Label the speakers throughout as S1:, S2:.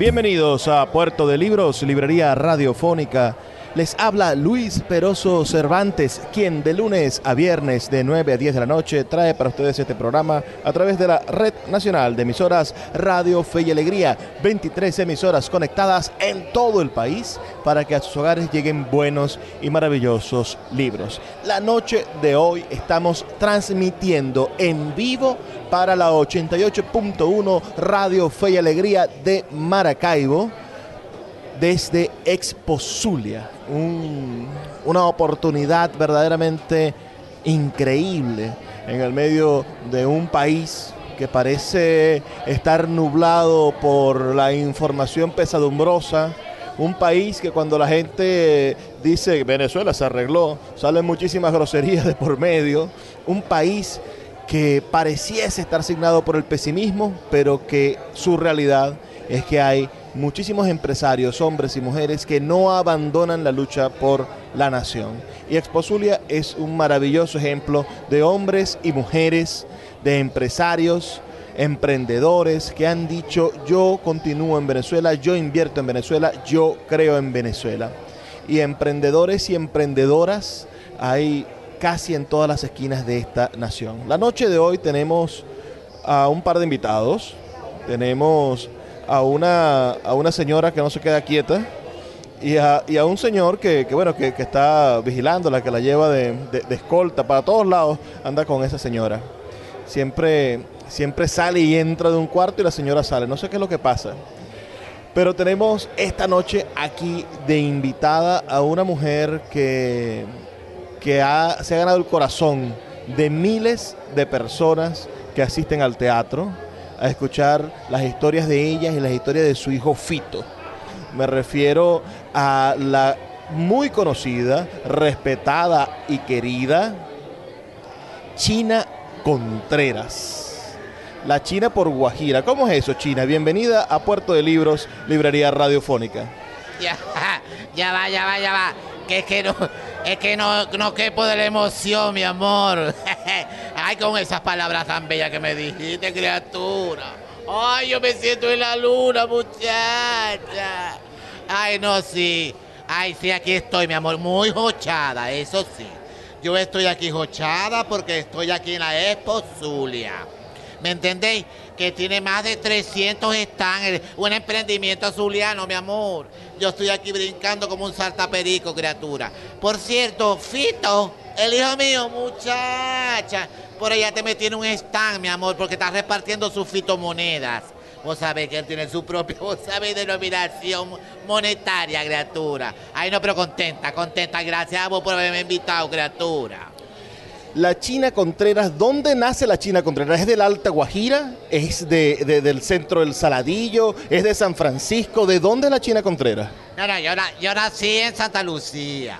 S1: Bienvenidos a Puerto de Libros, Librería Radiofónica. Les habla Luis Peroso Cervantes, quien de lunes a viernes de 9 a 10 de la noche trae para ustedes este programa a través de la Red Nacional de Emisoras Radio Fe y Alegría. 23 emisoras conectadas en todo el país para que a sus hogares lleguen buenos y maravillosos libros. La noche de hoy estamos transmitiendo en vivo para la 88.1 Radio Fe y Alegría de Maracaibo desde Expo Zulia. una oportunidad verdaderamente increíble en el medio de un país que parece estar nublado por la información pesadumbrosa. Un país que cuando la gente dice Venezuela se arregló, salen muchísimas groserías de por medio. Un país que pareciese estar signado por el pesimismo, pero que su realidad es que hay muchísimos empresarios, hombres y mujeres, que no abandonan la lucha por la nación. Y Exposulia es un maravilloso ejemplo de hombres y mujeres, de empresarios, emprendedores que han dicho yo continúo en Venezuela, yo invierto en Venezuela, yo creo en Venezuela. Y emprendedores y emprendedoras hay casi en todas las esquinas de esta nación. La noche de hoy tenemos a un par de invitados. Tenemos a una, a una señora que no se queda quieta y a, y a un señor que, bueno, que, está vigilándola, que la lleva de, escolta para todos lados, anda con esa señora. Siempre, siempre sale y entra de un cuarto y la señora sale. No sé qué es lo que pasa. Pero tenemos esta noche aquí de invitada a una mujer que, que se ha ganado el corazón de miles de personas que asisten al teatro a escuchar las historias de ellas y las historias de su hijo Fito. Me refiero a la muy conocida, respetada y querida China Contreras. La China por Guajira. ¿Cómo es eso, China? Bienvenida a Puerto de Libros, Librería Radiofónica.
S2: Ya, ya va, ya va, ya va. Que es que no, es que no, no quepo de la emoción, mi amor. Ay, con esas palabras tan bellas que me dijiste, criatura. Ay, yo me siento en la luna, muchacha. Ay, no, sí. Ay, sí, aquí estoy, mi amor, muy hochada, eso sí. Yo estoy aquí hochada porque estoy aquí en la Expo Zulia. ¿Me entendéis? Que tiene más de 300 stands, un emprendimiento zuliano, mi amor. Yo estoy aquí brincando como un saltaperico, criatura. Por cierto, Fito, el hijo mío, muchacha, por allá te metí en un stand, mi amor, porque está repartiendo sus fitomonedas. Vos sabés que él tiene su propia, vos sabés, denominación monetaria, criatura. Ay, no, pero contenta, contenta. Gracias a vos por haberme invitado, criatura.
S1: La China Contreras, ¿dónde nace la China Contreras? ¿Es del Alta Guajira? ¿Es de, del centro del Saladillo? ¿Es de San Francisco? ¿De dónde es la China Contreras?
S2: No, no, yo, yo nací en Santa Lucía.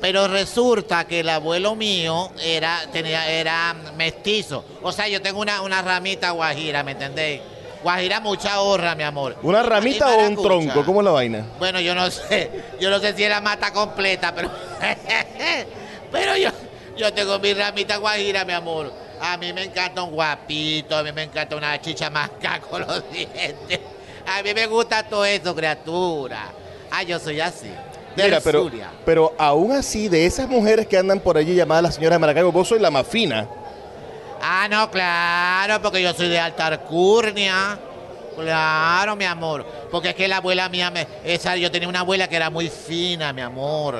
S2: Pero resulta que el abuelo mío era, tenía, era mestizo. O sea, yo tengo una, una ramita guajira, ¿me entendéis? Guajira mucha honra, mi amor.
S1: ¿Una ramita o un tronco? ¿Cómo es la vaina?
S2: Bueno, yo no sé. Yo no sé si era mata completa, pero. pero yo, yo tengo mi ramita guajira, mi amor. A mí me encanta un guapito, a mí me encanta una chicha masca con los dientes. A mí me gusta todo eso, criatura. Ah, yo soy así.
S1: Mira, pero, pero aún así, de esas mujeres que andan por allí llamadas la señora de Maracaibo, vos sois la más fina.
S2: Ah, no, claro, porque yo soy de alta alcurnia. Claro, mi amor. Porque es que la abuela mía, me, esa, yo tenía una abuela que era muy fina, mi amor.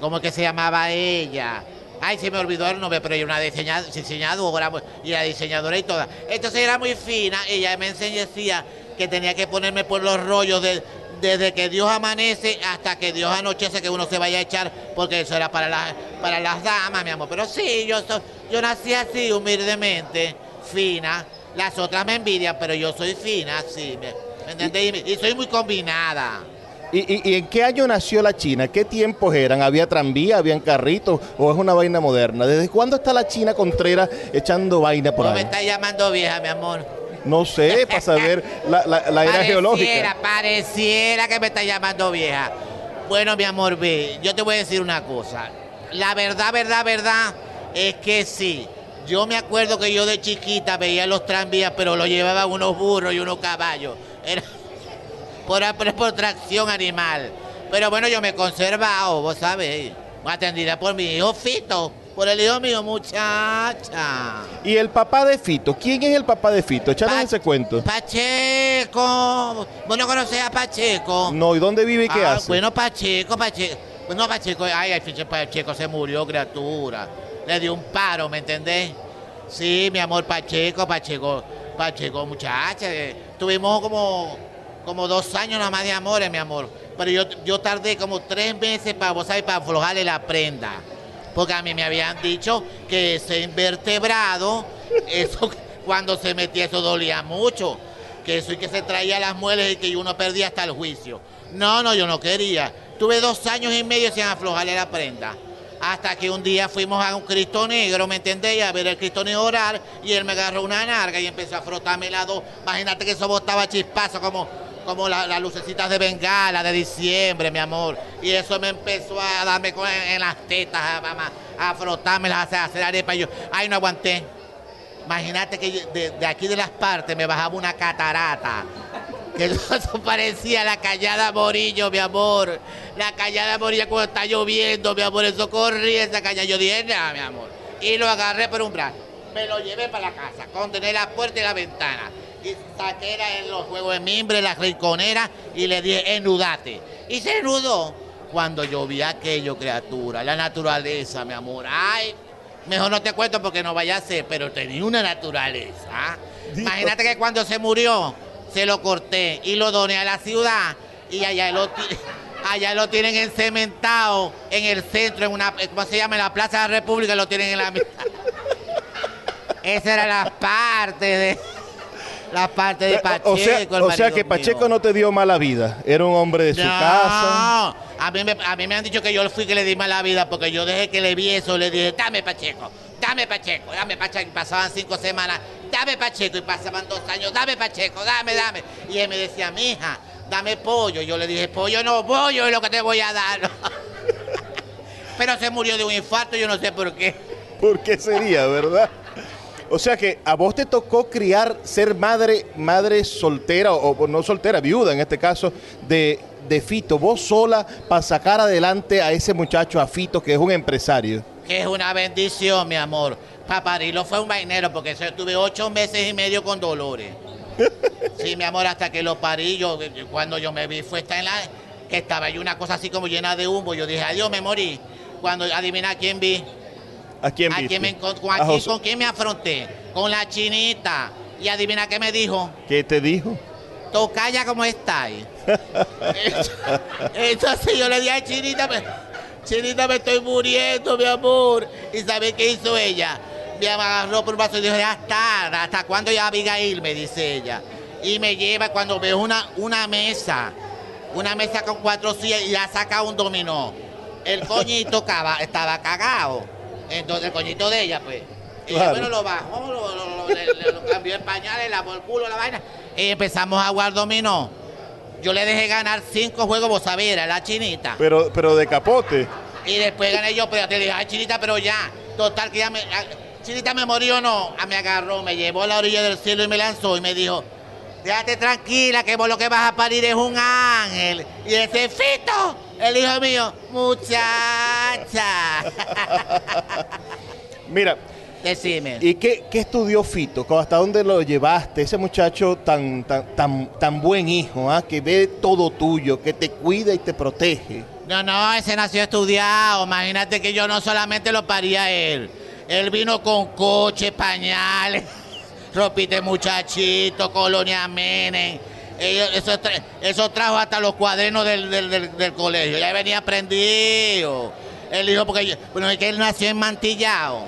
S2: ¿Cómo que se llamaba ella? Ay, se me olvidó el nombre, pero ella era una diseñadora, diseñadora y la diseñadora y toda. Entonces era muy fina, ella me enseñó, que tenía que ponerme por los rollos de, desde que Dios amanece hasta que Dios anochece que uno se vaya a echar, porque eso era para, las para las damas, mi amor. Pero sí, yo, yo nací así, humildemente, fina. Las otras me envidian, pero yo soy fina, sí, ¿me, entendés? Y, soy muy combinada.
S1: ¿Y, en qué año nació la China? ¿Qué tiempos eran? ¿Había tranvía, habían carritos o es una vaina moderna? ¿Desde cuándo está la China Contreras echando vaina por ahí?
S2: me está llamando vieja, mi amor?
S1: No sé, para saber la, la, era geológica.
S2: Pareciera que me está llamando vieja. Bueno, mi amor, ve, yo te voy a decir una cosa. La verdad, verdad, verdad, es que sí. Yo me acuerdo que yo de chiquita veía los tranvías, pero lo llevaban unos burros y unos caballos. Era por, por tracción animal. Pero bueno, yo me he conservado, vos sabéis. Atendida por mi hijo Fito. Por el hijo mío, muchacha.
S1: ¿Y el papá de Fito? ¿Quién es el papá de Fito? Echaron ese cuento.
S2: Pacheco. ¿Vos no conocés a Pacheco?
S1: No, ¿y dónde vive y qué ah, hace?
S2: Bueno, Pacheco, Pacheco. Bueno, Pacheco, ay, Pacheco se murió, criatura. Le dio un paro, ¿me entendés? Sí, mi amor, Pacheco, Pacheco, Pacheco, muchacha. Eh, tuvimos como, como dos años nada más de amores, mi amor. Pero yo, yo tardé como tres meses para, vos para aflojarle la prenda. Porque a mí me habían dicho que ese invertebrado, eso cuando se metía, eso dolía mucho. Que eso y que se traía las muelas y que uno perdía hasta el juicio. No, no, yo no quería. Tuve dos años y medio sin aflojarle la prenda. Hasta que un día fuimos a un Cristo Negro, ¿me entendéis? A ver el Cristo Negro orar y él me agarró una narga y empezó a frotarme la dos. Imagínate que eso botaba chispazo como, como las lucecitas de bengala de diciembre, mi amor. Y eso me empezó a darme en, las tetas, a, a frotarme, a hacer arepa. Y yo, ay, no aguanté. Imagínate que de, aquí de las partes me bajaba una catarata que eso parecía la callada Morillo, mi amor. La callada Morillo cuando está lloviendo, mi amor. Eso corría esa cañada. Yo dije, nada, mi amor. Y lo agarré por un brazo. Me lo llevé para la casa, condené la puerta y la ventana. Y saqué en los juegos de mimbre, la rinconera, y le dije, enudate. Y se enudó. Cuando yo vi aquello, criatura, la naturaleza, mi amor. Ay, mejor no te cuento porque no vaya a ser, pero tenía una naturaleza. Imagínate que cuando se murió, se lo corté y lo doné a la ciudad y allá lo, allá lo tienen encementado en el centro, en una, ¿cómo se llama? En la Plaza de la República lo tienen en la mitad. Esa era la parte de la parte de Pacheco.
S1: O sea, que Pacheco no te dio mala vida. Era un hombre de su casa.
S2: A mí, me, a mí me han dicho que yo fui que le di mala vida porque yo desde que le vi eso le dije, dame Pacheco, dame Pacheco, dame Pacheco. Y pasaban cinco semanas dame Pacheco. Y pasaban dos años, dame Pacheco, dame, dame. Y él me decía, mija, dame pollo. Yo le dije, pollo no, pollo es lo que te voy a dar. Pero se murió de un infarto, yo no sé por qué.
S1: ¿Por qué sería, verdad? O sea que a vos te tocó criar, ser madre, madre soltera, o, no soltera, viuda en este caso, de, de Fito, vos sola para sacar adelante a ese muchacho, a Fito, que es un empresario.
S2: Que es una bendición, mi amor lo fue un vainero porque yo tuve ocho meses y medio con dolores. Sí, mi amor, hasta que lo parí, yo, cuando yo me vi fue esta en la, que estaba ahí una cosa así como llena de humo. Yo dije, adiós, me morí. Cuando adivina quién vi.
S1: ¿A quién
S2: vi?
S1: quién
S2: me con, quién, con quién me afronté? Con la chinita. Y adivina qué me dijo.
S1: ¿Qué te dijo?
S2: Tocaya como estáis. Entonces yo le dije a Chinita, Chinita me estoy muriendo, mi amor. ¿Y sabe qué hizo ella? me agarró por el brazo y dijo, ya está, ¿hasta cuándo ya Abigail? Me dice ella. Y me lleva cuando veo una, una mesa, una mesa con cuatro sillas y ya saca un dominó. El coñito estaba cagado. Entonces el coñito de ella, pues. Y bueno, lo bajó, lo, cambió en pañales, lavó el culo, la vaina. Y empezamos a jugar dominó. Yo le dejé ganar cinco juegos, vos sabés, la chinita.
S1: Pero, pero de capote.
S2: Y después gané yo, pero te dije, ay, chinita, pero ya. Total, que ya me. Chinita me murió o no. Ah, me agarró, me llevó a la orilla del cielo y me lanzó y me dijo, déjate tranquila que vos lo que vas a parir es un ángel. Y ese fito, el hijo mío, muchacha.
S1: Mira,
S2: Decime.
S1: ¿Y qué, qué estudió Fito? ¿Hasta dónde lo llevaste? Ese muchacho tan, tan, tan, tan buen hijo, ¿ah? que ve todo tuyo, que te cuida y te protege.
S2: No, no, ese nació estudiado. Imagínate que yo no solamente lo paría a él. Él vino con coche, pañales, ropite muchachito, colonia Menem. Ellos- Eso, tra- eso trajo hasta los cuadernos del, del- del- del colegio. Ya venía prendido. Él dijo, porque yo- bueno, es que él nació en Mantillao.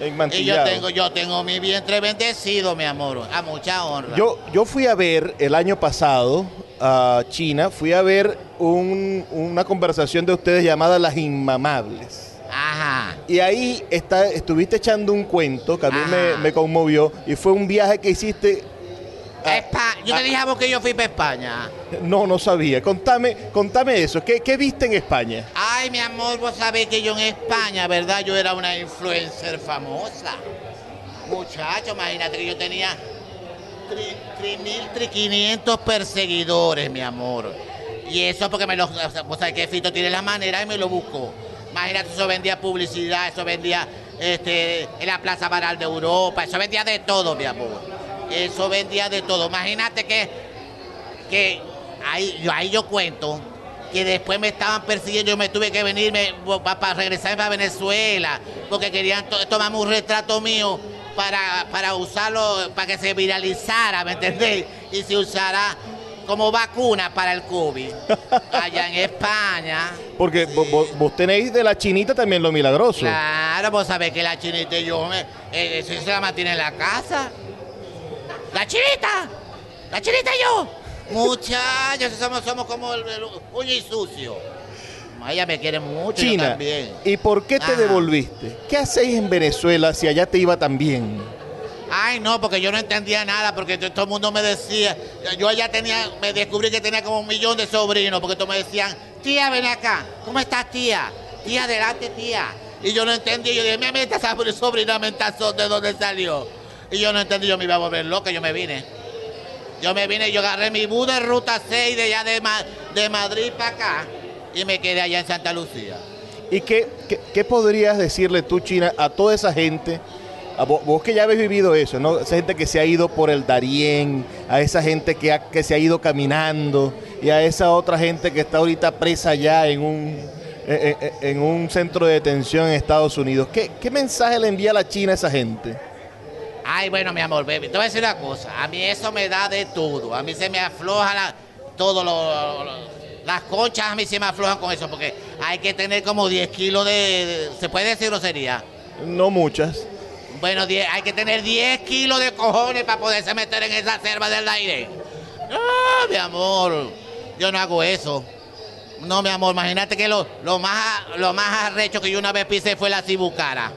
S1: En
S2: Y yo tengo, yo tengo mi vientre bendecido, mi amor. A mucha honra.
S1: Yo, yo fui a ver el año pasado a China, fui a ver un- una conversación de ustedes llamada Las Inmamables.
S2: Ajá.
S1: Y ahí está, estuviste echando un cuento que a mí me conmovió y fue un viaje que hiciste.
S2: Espa- yo te dije a vos que yo fui para España.
S1: no, no sabía. Contame, contame eso. ¿Qué, qué viste en España?
S2: Ay, mi amor, vos sabés que yo en España, ¿verdad? Yo era una influencer famosa. Muchacho, imagínate que yo tenía 3.500 perseguidores, mi amor. Y eso porque me lo... Vos sabés que Fito tiene la manera y me lo buscó. Imagínate, eso vendía publicidad, eso vendía este, en la Plaza Baral de Europa, eso vendía de todo, mi amor. Eso vendía de todo. Imagínate que que ahí yo, ahí yo cuento que después me estaban persiguiendo, yo me tuve que venirme para regresarme a Venezuela, porque querían to- tomarme un retrato mío para, para usarlo, para que se viralizara, ¿me entendés? Y se usara como vacuna para el COVID, allá en España.
S1: Porque vo- vo- vos, tenéis de la chinita también lo milagroso.
S2: Claro, vos sabés que la chinita y yo, me, eh, eso se la mantiene en la casa. ¡La chinita! ¡La chinita y yo! Muchachos, somos, somos como el, el y sucio. Ella me quiere mucho, yo
S1: China,
S2: también.
S1: ¿y por qué te
S2: Ajá.
S1: devolviste? ¿Qué hacéis en Venezuela si allá te iba tan bien?
S2: Ay, no, porque yo no entendía nada, porque to- todo el mundo me decía, yo allá tenía, me descubrí que tenía como un millón de sobrinos, porque todos me decían, tía, ven acá, ¿cómo estás, tía? Tía, adelante, tía. Y yo no entendía, yo dije, mira, esta sobr- sobrina mentazón, ¿de dónde salió? Y yo no entendí, yo me iba a volver loca, yo me vine. Yo me vine, yo agarré mi bus de ruta 6 de allá de, Ma- de Madrid para acá y me quedé allá en Santa Lucía.
S1: ¿Y qué, qué, podrías decirle tú, China, a toda esa gente? A vos, vos que ya habéis vivido eso, ¿no? Esa gente que se ha ido por el Darién, a esa gente que, ha- que se ha ido caminando y a esa otra gente que está ahorita presa allá en un, en, en- en un centro de detención en Estados Unidos. ¿Qué, qué mensaje le envía la China a esa gente?
S2: Ay, bueno, mi amor, baby, te voy a decir una cosa. A mí eso me da de todo. A mí se me afloja la, todo lo, lo- Las conchas a mí se me aflojan con eso, porque hay que tener como 10 kilos de... de- ¿Se puede decir grosería?
S1: No muchas.
S2: Bueno, 10 hay que tener 10 kilos de cojones para poderse meter en esa selva del aire. No, mi amor, yo no hago eso. No, mi amor, imagínate que lo, lo más lo más arrecho que yo una vez pisé fue la cibucara.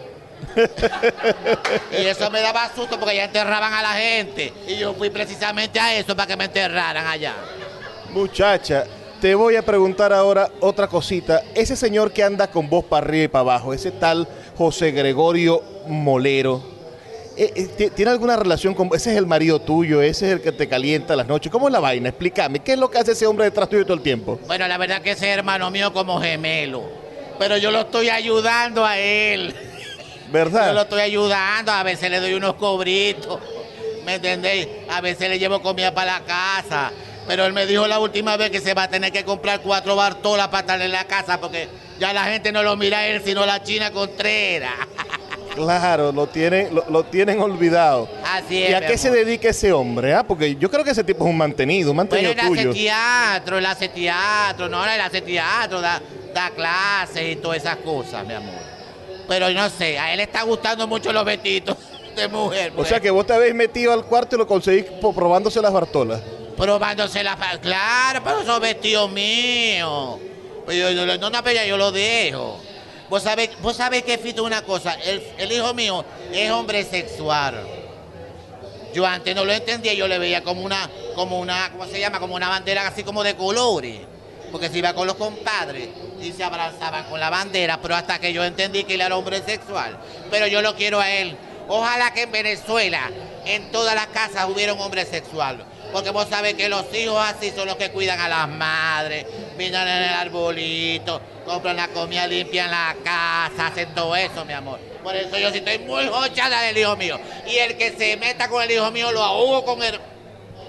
S2: Y eso me daba susto porque ya enterraban a la gente. Y yo fui precisamente a eso para que me enterraran allá.
S1: Muchacha, te voy a preguntar ahora otra cosita. Ese señor que anda con vos para arriba y para abajo, ese tal José Gregorio Molero, eh, eh, ti- ¿tiene alguna relación con... Ese es el marido tuyo, ese es el que te calienta las noches. ¿Cómo es la vaina? Explícame, ¿qué es lo que hace ese hombre detrás tuyo todo el tiempo?
S2: Bueno, la verdad que ese es hermano mío como gemelo. Pero yo lo estoy ayudando a él. Yo lo
S1: ¿Verdad?
S2: estoy ayudando, a veces le doy unos cobritos, ¿me entendéis? A veces le llevo comida para la casa. Pero él me dijo la última vez que se va a tener que comprar cuatro bartolas para estar en la casa porque ya la gente no lo mira a él, sino la China Contreras.
S1: Claro, lo tienen, lo, lo tienen olvidado.
S2: Así es.
S1: ¿Y a qué se dedica ese hombre? ah? Porque yo creo que ese tipo es un mantenido, un mantenido
S2: él hace
S1: tuyo.
S2: teatro, él hace teatro, no, él hace teatro, da, da clases y todas esas cosas, mi amor. Pero no sé, a él le está gustando mucho los vestidos de mujer.
S1: O sea que vos te habéis metido al cuarto y lo conseguís probándose las bartolas.
S2: probándose la fa- Claro, pero esos vestidos míos. Pues yo, yo, no, no, pero yo lo dejo. Vos sabés, vos sabés que Fito una cosa, el, el hijo mío es hombre sexual. Yo antes no lo entendía, yo le veía como una, como una, ¿cómo se llama? Como una bandera así como de colores. Porque se iba con los compadres y se abrazaban con la bandera, pero hasta que yo entendí que él era hombre sexual. Pero yo lo quiero a él. Ojalá que en Venezuela, en todas las casas hubiera un hombre sexual. Porque vos sabés que los hijos así son los que cuidan a las madres, miran en el arbolito, compran la comida, limpian la casa, hacen todo eso, mi amor. Por eso yo sí estoy muy jochada del hijo mío. Y el que se meta con el hijo mío lo ahogo con el...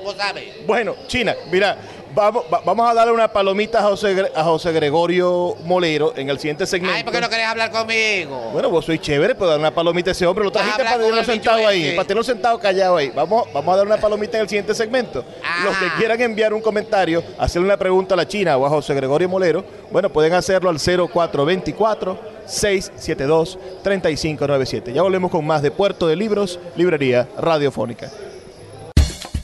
S2: ¿Vos sabés?
S1: Bueno, China, mira, vamos, va- vamos a darle una palomita a José, a José Gregorio Molero en el siguiente segmento.
S2: Ay, ¿por qué no querés hablar conmigo?
S1: Bueno, vos soy chévere, pero dar una palomita a ese hombre. Lo trajiste para tenerlo sentado ahí,
S2: ese.
S1: para tenerlo sentado callado ahí. Vamos, vamos a dar una palomita en el siguiente segmento.
S2: Ah.
S1: Los que quieran enviar un comentario, hacerle una pregunta a la China o a José Gregorio Molero, bueno, pueden hacerlo al 0424-672-3597. Ya volvemos con más de Puerto de Libros, Librería Radiofónica.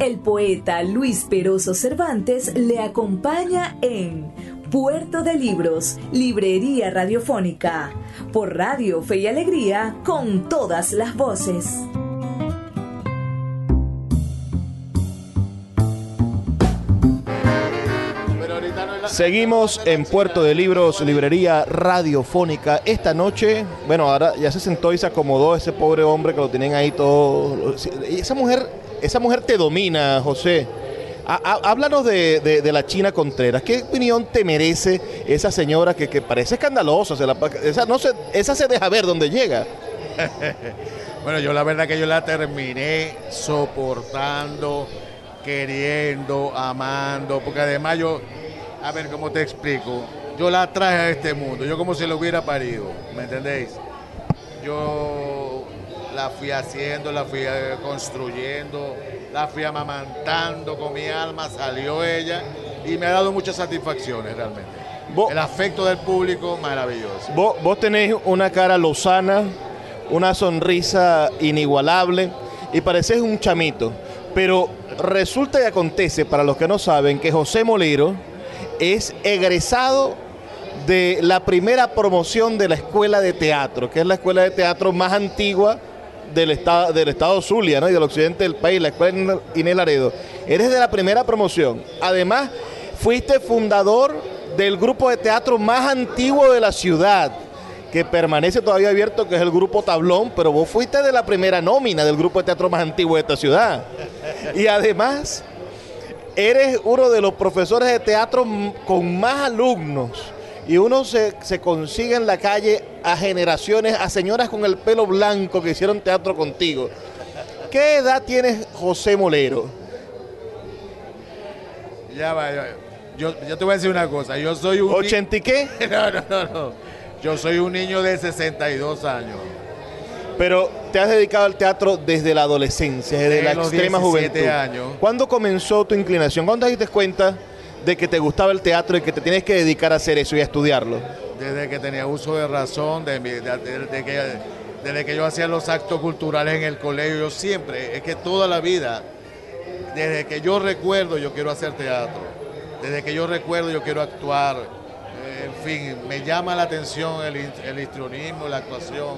S3: El poeta Luis Peroso Cervantes le acompaña en Puerto de Libros, Librería Radiofónica, por Radio Fe y Alegría, con todas las voces.
S1: Seguimos en Puerto de Libros, librería radiofónica. Esta noche, bueno, ahora ya se sentó y se acomodó ese pobre hombre que lo tienen ahí todo. Esa mujer, esa mujer te domina, José. Há- há- Háblanos de, de- la China Contreras. ¿Qué opinión te merece esa señora que, que parece escandalosa? Esa, no se, esa se deja ver donde llega.
S4: Bueno, yo la verdad que yo la terminé soportando, queriendo, amando, porque además yo, a ver cómo te explico, yo la traje a este mundo, yo como si lo hubiera parido, ¿me entendéis? Yo la fui haciendo, la fui eh, construyendo, la fui amamantando con mi alma, salió ella y me ha dado muchas satisfacciones realmente.
S1: Vos-
S4: El afecto del público, maravilloso.
S1: Vos, vos tenés una cara lozana, una sonrisa inigualable y pareces un chamito. Pero resulta y acontece, para los que no saben, que José Molero es egresado de la primera promoción de la escuela de teatro, que es la escuela de teatro más antigua del estado, del estado Zulia ¿no? y del occidente del país, la escuela Inés Laredo. Eres de la primera promoción. Además, fuiste fundador del grupo de teatro más antiguo de la ciudad, que permanece todavía abierto, que es el grupo Tablón, pero vos fuiste de la primera nómina del grupo de teatro más antiguo de esta ciudad. Y además, eres uno de los profesores de teatro con más alumnos. Y uno se, se consigue en la calle a generaciones, a señoras con el pelo blanco que hicieron teatro contigo. ¿Qué edad tienes José Molero?
S4: Ya va, ya- yo, yo te voy a decir una cosa, yo soy un... ni-
S1: ¿80 y qué?
S4: No, no, no, no. Yo soy un niño de 62 años.
S1: Pero te has dedicado al teatro desde la adolescencia, desde la
S4: los
S1: extrema
S4: 17
S1: juventud.
S4: años.
S1: ¿Cuándo comenzó tu inclinación? ¿Cuándo te diste cuenta de que te gustaba el teatro y que te tienes que dedicar a hacer eso y a estudiarlo?
S4: Desde que tenía uso de razón, de, que, desde que yo hacía los actos culturales en el colegio, yo siempre, es que toda la vida, desde que yo recuerdo, yo quiero hacer teatro. Desde que yo recuerdo, yo quiero actuar. Eh, en fin, me llama la atención el, el histrionismo, la actuación.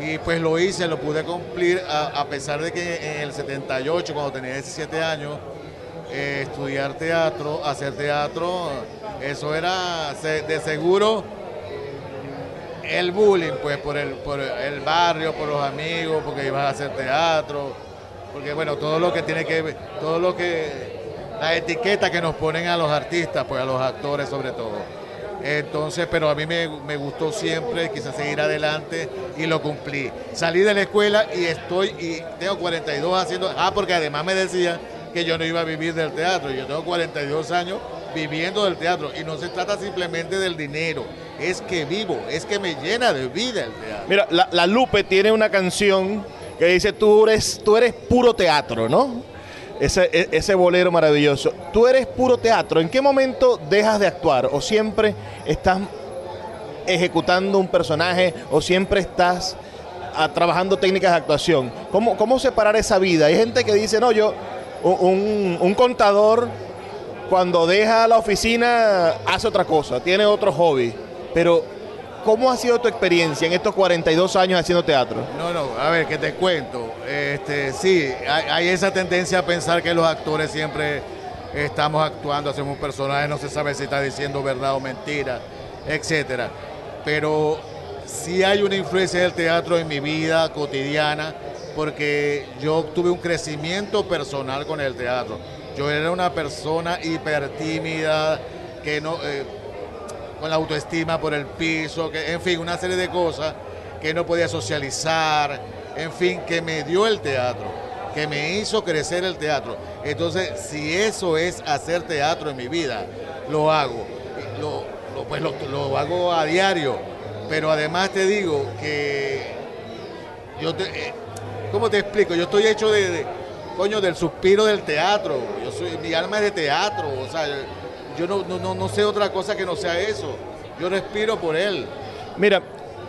S4: Y pues lo hice, lo pude cumplir, a pesar de que en el 78, cuando tenía 17 años, eh, estudiar teatro, hacer teatro, eso era de seguro el bullying, pues por el, por el barrio, por los amigos, porque ibas a hacer teatro, porque bueno, todo lo que tiene que ver, todo lo que, la etiqueta que nos ponen a los artistas, pues a los actores sobre todo. Entonces, pero a mí me, me gustó siempre, quise seguir adelante y lo cumplí. Salí de la escuela y estoy, y tengo 42 haciendo, ah, porque además me decía yo no iba a vivir del teatro, yo tengo 42 años viviendo del teatro. Y no se trata simplemente del dinero, es que vivo, es que me llena de vida el teatro.
S1: Mira, la, la Lupe tiene una canción que dice, tú eres, tú eres puro teatro, ¿no? Ese, e- ese bolero maravilloso. Tú eres puro teatro. ¿En qué momento dejas de actuar? ¿O siempre estás ejecutando un personaje? ¿O siempre estás ah, trabajando técnicas de actuación? ¿Cómo, ¿Cómo separar esa vida? Hay gente que dice, no, yo, un, contador cuando deja la oficina hace otra cosa, tiene otro hobby. Pero, ¿cómo ha sido tu experiencia en estos 42 años haciendo teatro?
S4: No, no, a ver, que te cuento. Este, sí, hay, hay esa tendencia a pensar que los actores siempre estamos actuando, hacemos un personaje, no se sabe si está diciendo verdad o mentira, etcétera. Pero sí hay una influencia del teatro en mi vida cotidiana, porque yo tuve un crecimiento personal con el teatro. Yo era una persona hiper tímida, que no, eh, con la autoestima por el piso, que, en fin, una serie de cosas que no podía socializar, en fin, que me dio el teatro, que me hizo crecer el teatro. Entonces, si eso es hacer teatro en mi vida, lo hago. Lo, pues lo, lo hago a diario. Pero además te digo que yo te, eh, ¿cómo te explico? Yo estoy hecho de, coño, del suspiro del teatro. Yo mi alma es de teatro. O sea, yo no, no, no sé otra cosa que no sea eso. Yo respiro por él.
S1: Mira,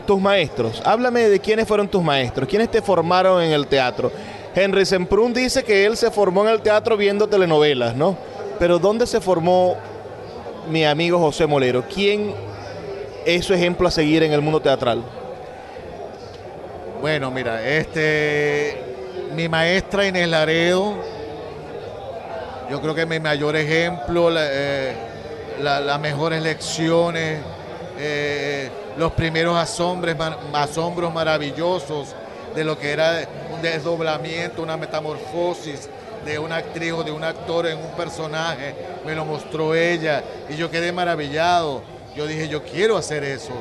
S1: tus maestros, háblame de quiénes fueron tus maestros, quiénes te formaron en el teatro. Henry Semprún dice que él se formó en el teatro viendo telenovelas, ¿no? Pero ¿dónde se formó mi amigo José Molero? ¿Quién es su ejemplo a seguir en el mundo teatral?
S4: Bueno, mira, este, mi maestra Inés Laredo, yo creo que mi mayor ejemplo, eh, la- las mejores lecciones, eh, los primeros asombres, asombros maravillosos de lo que era un desdoblamiento, una metamorfosis de una actriz o de un actor en un personaje, me lo mostró ella y yo quedé maravillado. Yo dije, yo quiero hacer eso,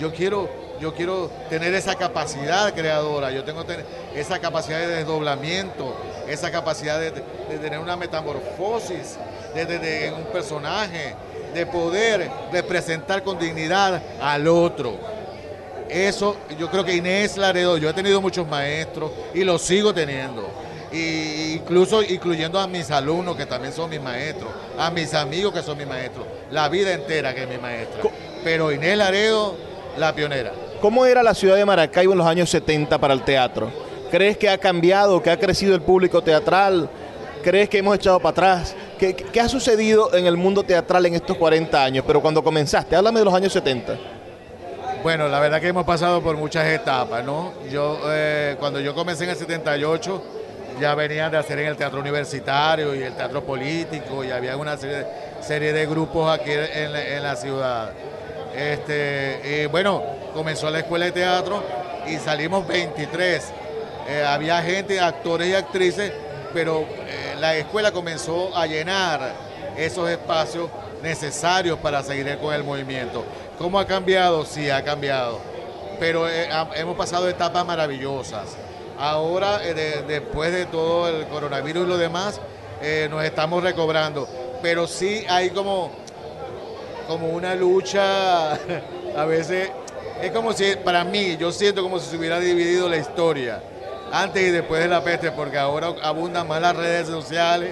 S4: yo quiero, yo quiero tener esa capacidad creadora, yo tengo tener esa capacidad de desdoblamiento, esa capacidad de, de tener una metamorfosis de, de- un personaje, de poder representar con dignidad al otro. Eso, yo creo que Inés Laredo, yo he tenido muchos maestros y los sigo teniendo. Y incluso incluyendo a mis alumnos que también son mis maestros, a mis amigos que son mis maestros, la vida entera que es mi maestra. Pero Inés Laredo, la pionera.
S1: ¿Cómo era la ciudad de Maracaibo en los años 70 para el teatro? ¿Crees que ha cambiado, que ha crecido el público teatral? ¿Crees que hemos echado para atrás? ¿Qué, ha sucedido en el mundo teatral en estos 40 años? Pero cuando comenzaste, háblame de los años 70.
S4: Bueno, la verdad que hemos pasado por muchas etapas, ¿no? Yo, eh, cuando yo comencé en el 78, ya venían de hacer en el teatro universitario y el teatro político, y había una serie, de grupos aquí en la ciudad. Este, y bueno, comenzó la escuela de teatro y salimos 23. Eh, había gente, actores y actrices, pero eh, la escuela comenzó a llenar esos espacios necesarios para seguir con el movimiento. ¿Cómo ha cambiado? Sí, ha cambiado. Pero eh, hemos pasado etapas maravillosas. Ahora, eh, de- después de todo el coronavirus y lo demás, eh, nos estamos recobrando. Pero sí hay como, como una lucha, a veces, es como si, para mí, yo siento como si se hubiera dividido la historia, antes y después de la peste, porque ahora abundan más las redes sociales,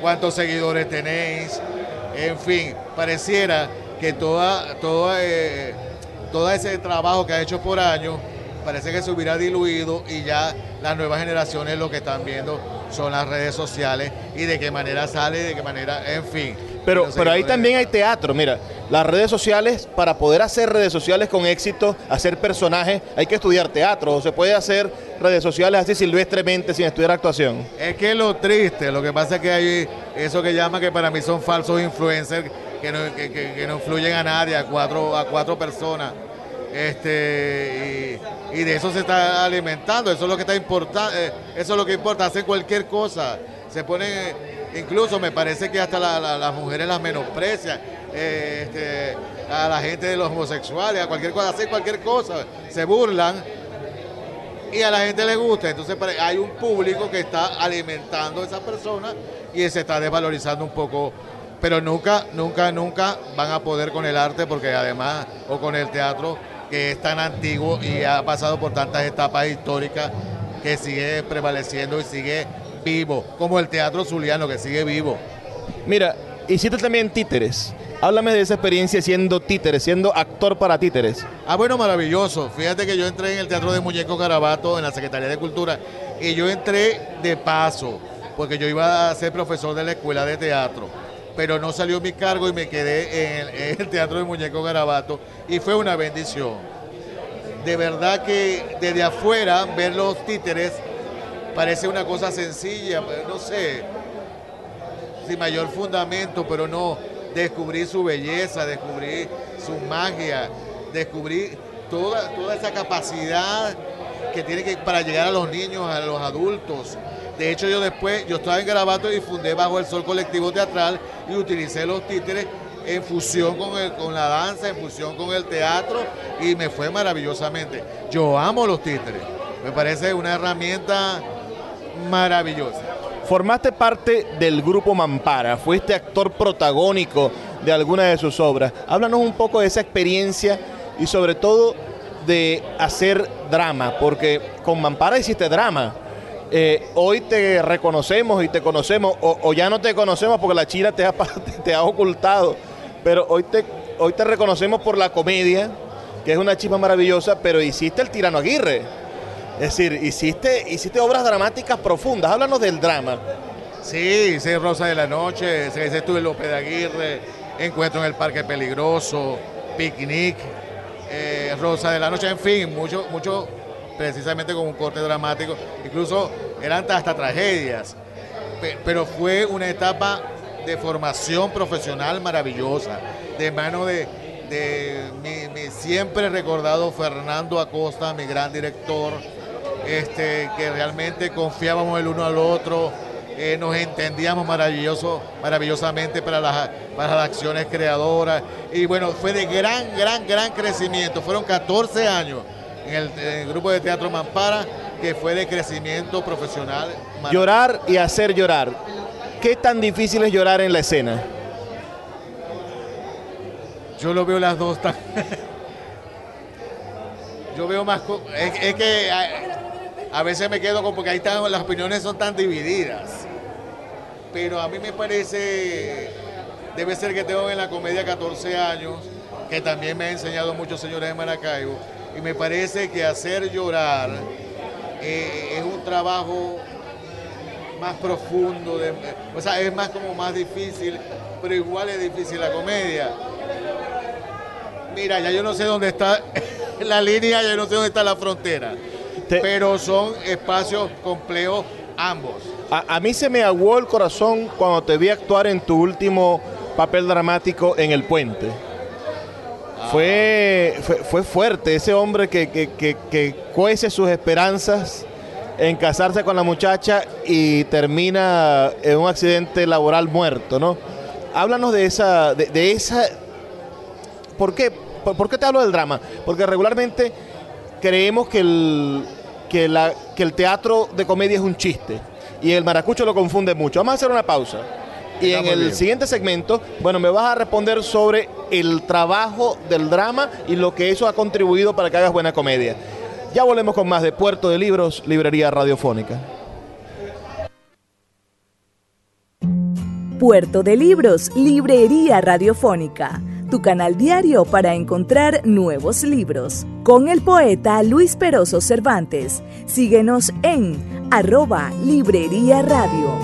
S4: cuántos seguidores tenéis, en fin, pareciera que toda, toda, eh, todo ese trabajo que ha hecho por años, parece que se hubiera diluido y ya las nuevas generaciones lo que están viendo son las redes sociales y de qué manera sale, de qué manera, en fin.
S1: Pero, pero ahí también hay teatro. Mira, las redes sociales, para poder hacer redes sociales con éxito, hacer personajes, hay que estudiar teatro. O se puede hacer redes sociales así silvestremente sin estudiar actuación.
S4: Es que lo triste, lo que pasa es que hay eso que llama que para mí son falsos influencers que no, que, que- que no influyen a nadie, a cuatro, a cuatro personas. Este, y, y de eso se está alimentando, eso es lo que está importa, eh, eso es lo que importa, hacer cualquier cosa. Se pone, incluso me parece que hasta la- la- las mujeres las menosprecian, eh, este, a la gente de los homosexuales, a cualquier cosa, hacer cualquier cosa, se burlan y a la gente le gusta. Entonces hay un público que está alimentando a esa persona y se está desvalorizando un poco pero nunca, nunca, nunca van a poder con el arte porque además, o con el teatro que es tan antiguo y ha pasado por tantas etapas históricas que sigue prevaleciendo y sigue vivo, como el teatro zuliano que sigue vivo.
S1: Mira, hiciste también títeres. Háblame de esa experiencia siendo títeres, siendo actor para títeres.
S4: Ah, bueno, maravilloso. Fíjate que yo entré en el Teatro de Muñeco Carabato, en la Secretaría de Cultura, y yo entré de paso, porque yo iba a ser profesor de la Escuela de Teatro, pero no salió mi cargo y me quedé en el, en el Teatro de Muñeco Garabato, y fue una bendición. De verdad que desde afuera ver los títeres parece una cosa sencilla, pero no sé, sin mayor fundamento, pero no, descubrir su belleza, descubrir su magia, descubrir toda, toda esa capacidad que tiene que para llegar a los niños, a los adultos. De hecho, yo después, yo estaba en Garabato y fundé Bajo el Sol Colectivo Teatral y utilicé los títeres en fusión con, el, con la danza, en fusión con el teatro y me fue maravillosamente. Yo amo los títeres, me parece una herramienta maravillosa.
S1: Formaste parte del grupo Mampara, fuiste actor protagónico de alguna de sus obras. Háblanos un poco de esa experiencia y sobre todo de hacer drama, porque con Mampara hiciste drama. Eh, hoy te reconocemos y te conocemos, o, ya no te conocemos porque la chira te ha, te ha ocultado, pero hoy te, hoy te reconocemos por la comedia, que es una chispa maravillosa, pero hiciste el Tirano Aguirre. Es decir, hiciste, hiciste obras dramáticas profundas. Háblanos del drama.
S4: Sí, hice Rosa de la Noche, hice Estuve López de Aguirre, Encuentro en el Parque Peligroso, Picnic, eh, Rosa de la Noche, en fin, mucho, mucho precisamente con un corte dramático. Incluso eran hasta tragedias. Pero fue una etapa de formación profesional maravillosa, de mano de, de mi, mi siempre recordado Fernando Acosta, mi gran director, este, que realmente confiábamos el uno al otro, eh, nos entendíamos maravilloso, maravillosamente para las, para las acciones creadoras. Y bueno, fue de gran, gran, gran crecimiento. Fueron 14 años en el, en el grupo de teatro Mampara, que fue de crecimiento profesional.
S1: Llorar y hacer llorar. ¿Qué tan difícil es llorar en la escena?
S4: Yo lo veo las dos también. Yo veo más... Es, es que a, veces me quedo con... Porque ahí están, las opiniones son tan divididas. Pero a mí me parece... Debe ser que tengo en la comedia 14 años, que también me ha enseñado muchos señores de Maracaibo. Y me parece que hacer llorar eh, es un trabajo más profundo, de, o sea, es más como más difícil, pero igual es difícil la comedia. Mira, ya yo no sé dónde está la línea, ya no sé dónde está la frontera, Te... pero son espacios complejos ambos.
S1: A, a, mí se me aguó el corazón cuando te vi actuar en tu último papel dramático en El Puente. Ah. Fue, fue, fue, fuerte ese hombre que, que, que, que cuece sus esperanzas en casarse con la muchacha y termina en un accidente laboral muerto, ¿no? Háblanos de esa, de, de esa, ¿por qué? ¿Por, ¿Por, qué te hablo del drama? Porque regularmente creemos que el, que, la, que el teatro de comedia es un chiste y el maracucho lo confunde mucho. Vamos a hacer una pausa. Y en el bien. siguiente segmento, bueno, me vas a responder sobre el trabajo del drama y lo que eso ha contribuido para que hagas buena comedia. Ya volvemos con más de Puerto de Libros, Librería Radiofónica.
S3: Puerto de Libros, Librería Radiofónica, tu canal diario para encontrar nuevos libros. Con el poeta Luis Peroso Cervantes. Síguenos en arroba Librería Radio.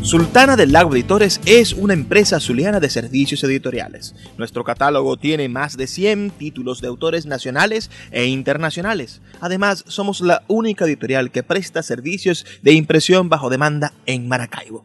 S1: Sultana del Lago Editores es una empresa zuliana de servicios editoriales. Nuestro catálogo tiene más de 100 títulos de autores nacionales e internacionales. Además, somos la única editorial que presta servicios de impresión bajo demanda en Maracaibo.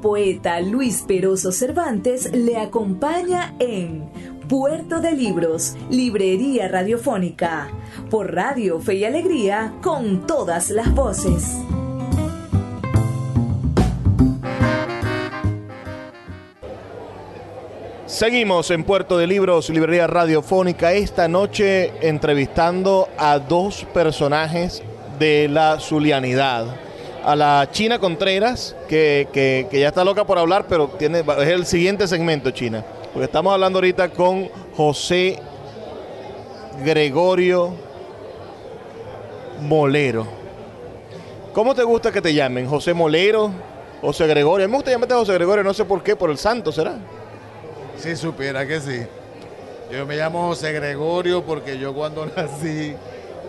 S3: Poeta Luis Peroso Cervantes le acompaña en Puerto de Libros, Librería Radiofónica, por Radio Fe y Alegría, con todas las voces.
S1: Seguimos en Puerto de Libros, Librería Radiofónica, esta noche entrevistando a dos personajes de la zulianidad. A la China Contreras, que, que, ya está loca por hablar, pero tiene, es el siguiente segmento, China. Porque estamos hablando ahorita con José Gregorio Molero. ¿Cómo te gusta que te llamen? ¿José Molero? ¿José Gregorio? A mí me gusta llamarte José Gregorio, no sé por qué, por el santo, ¿será?
S4: Si supiera que sí. Yo me llamo José Gregorio porque yo cuando nací,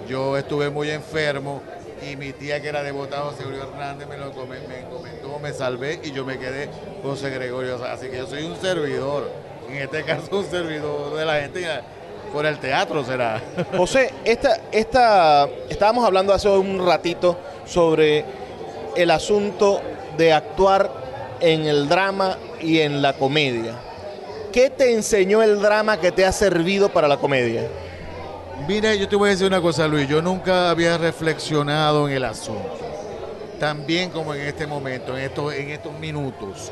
S4: yo estuve muy enfermo y mi tía que era devota José Gregorio Hernández me lo come- me comentó, me salvé y yo me quedé José Gregorio. O Así que yo soy un servidor, en este caso un servidor de la gente por el teatro será.
S1: José, esta, esta, estábamos hablando hace un ratito sobre el asunto de actuar en el drama y en la comedia. ¿Qué te enseñó el drama que te ha servido para la comedia?
S4: Mira, yo te voy a decir una cosa, Luis. Yo nunca había reflexionado en el asunto. Tan bien como en este momento, en estos, en estos minutos.